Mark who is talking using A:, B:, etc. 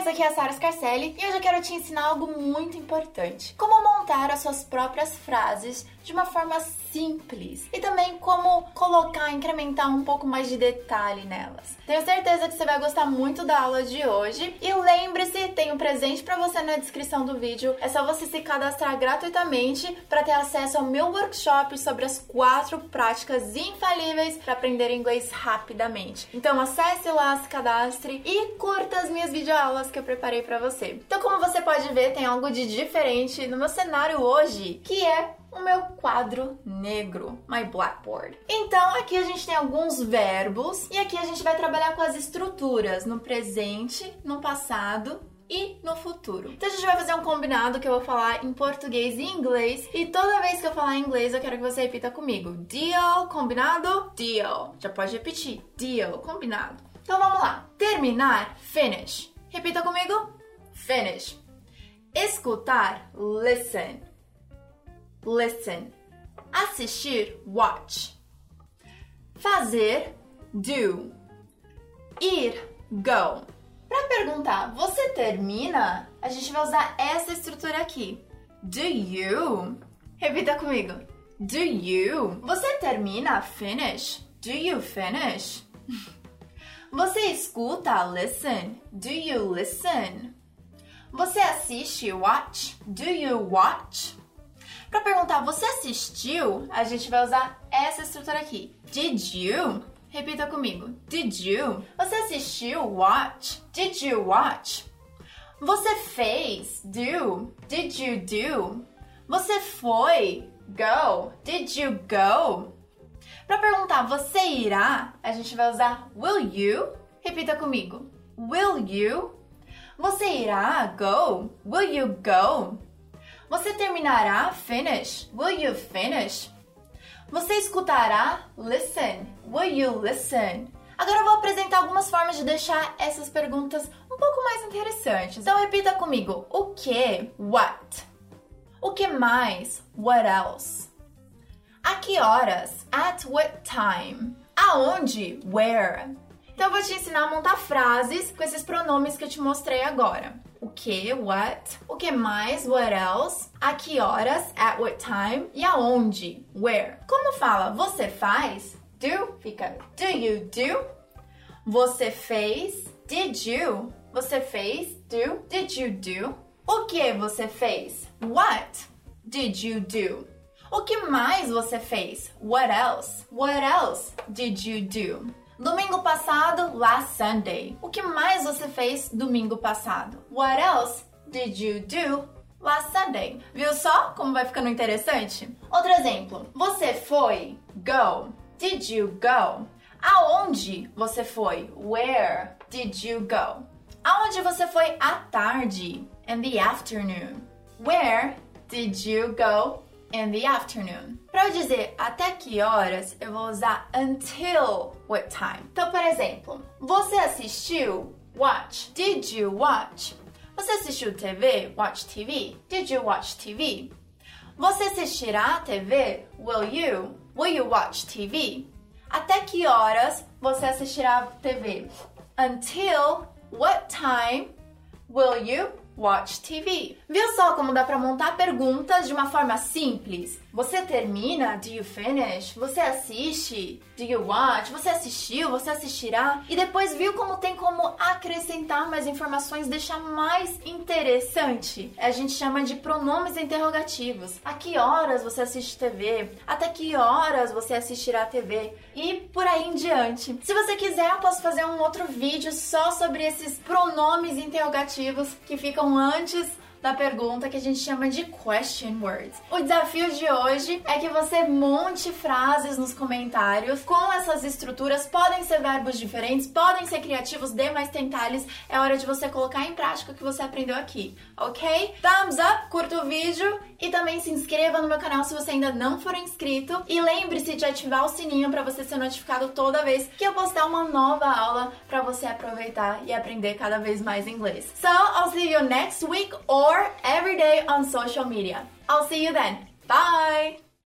A: meninas, aqui é a Sara Scarcelli e hoje eu quero te ensinar algo muito importante. Como montar as suas próprias frases de uma forma simples e também como colocar, incrementar um pouco mais de detalhe nelas. Tenho certeza que você vai gostar muito da aula de hoje e lembre-se, tem um presente para você na descrição do vídeo. É só você se cadastrar gratuitamente para ter acesso ao meu workshop sobre as quatro práticas infalíveis para aprender inglês rapidamente. Então acesse lá, se cadastre e curta as minhas videoaulas que eu preparei para você. Então, como você pode ver, tem algo de diferente no meu cenário hoje, que é o meu quadro negro, my blackboard. Então, aqui a gente tem alguns verbos e aqui a gente vai trabalhar com as estruturas no presente, no passado e no futuro. Então a gente vai fazer um combinado que eu vou falar em português e inglês e toda vez que eu falar em inglês eu quero que você repita comigo. Deal, combinado? Deal. Já pode repetir. Deal, combinado. Então vamos lá. Terminar, finish. Repita comigo. Finish. Escutar, listen listen. Assistir, watch. Fazer, do. Ir, go. Para perguntar, você termina? A gente vai usar essa estrutura aqui. Do you? Repita comigo. Do you? Você termina? Finish. Do you finish? Você escuta? Listen. Do you listen? Você assiste? Watch. Do you watch? Para perguntar, você assistiu? A gente vai usar essa estrutura aqui. Did you? Repita comigo. Did you? Você assistiu? Watch. Did you watch? Você fez? Do. Did you do? Você foi? Go. Did you go? Para perguntar, você irá? A gente vai usar will you? Repita comigo. Will you? Você irá? Go. Will you go? Você terminará? Finish. Will you finish? Você escutará? Listen. Will you listen? Agora eu vou apresentar algumas formas de deixar essas perguntas um pouco mais interessantes. Então repita comigo: o que? What? O que mais? What else? A que horas? At what time? Aonde? Where? Então eu vou te ensinar a montar frases com esses pronomes que eu te mostrei agora o que, what, o que mais, what else, a que horas, at what time e aonde, where. Como fala você faz, do, fica do you do. Você fez, did you. Você fez, do, did you do. O que você fez? What did you do? O que mais você fez? What else? What else did you do? Domingo passado, last Sunday. O que mais você fez domingo passado? What else did you do last Sunday? Viu só como vai ficando interessante? Outro exemplo. Você foi? Go. Did you go? Aonde você foi? Where did you go? Aonde você foi à tarde? In the afternoon. Where did you go in the afternoon. Para eu dizer até que horas, eu vou usar until what time. Então, por exemplo, você assistiu? Watch. Did you watch? Você assistiu TV? Watch TV. Did you watch TV? Você assistirá TV? Will you? Will you watch TV? Até que horas você assistirá TV? Until what time will you watch TV. Viu só como dá para montar perguntas de uma forma simples? Você termina? Do you finish? Você assiste? Do you watch? Você assistiu? Você assistirá? E depois viu como tem como acrescentar mais informações, deixar mais interessante? A gente chama de pronomes interrogativos. A que horas você assiste TV? Até que horas você assistirá TV? E por aí em diante. Se você quiser, eu posso fazer um outro vídeo só sobre esses pronomes interrogativos que ficam antes da pergunta que a gente chama de question words. O desafio de hoje é que você monte frases nos comentários com essas estruturas. Podem ser verbos diferentes, podem ser criativos, dê mais detalhes. É hora de você colocar em prática o que você aprendeu aqui, ok? Thumbs up, curta o vídeo e também se inscreva no meu canal se você ainda não for inscrito. E lembre-se de ativar o sininho para você ser notificado toda vez que eu postar uma nova aula para você aproveitar e aprender cada vez mais inglês. So, I'll see you next week or every day on social media. I'll see you then. Bye!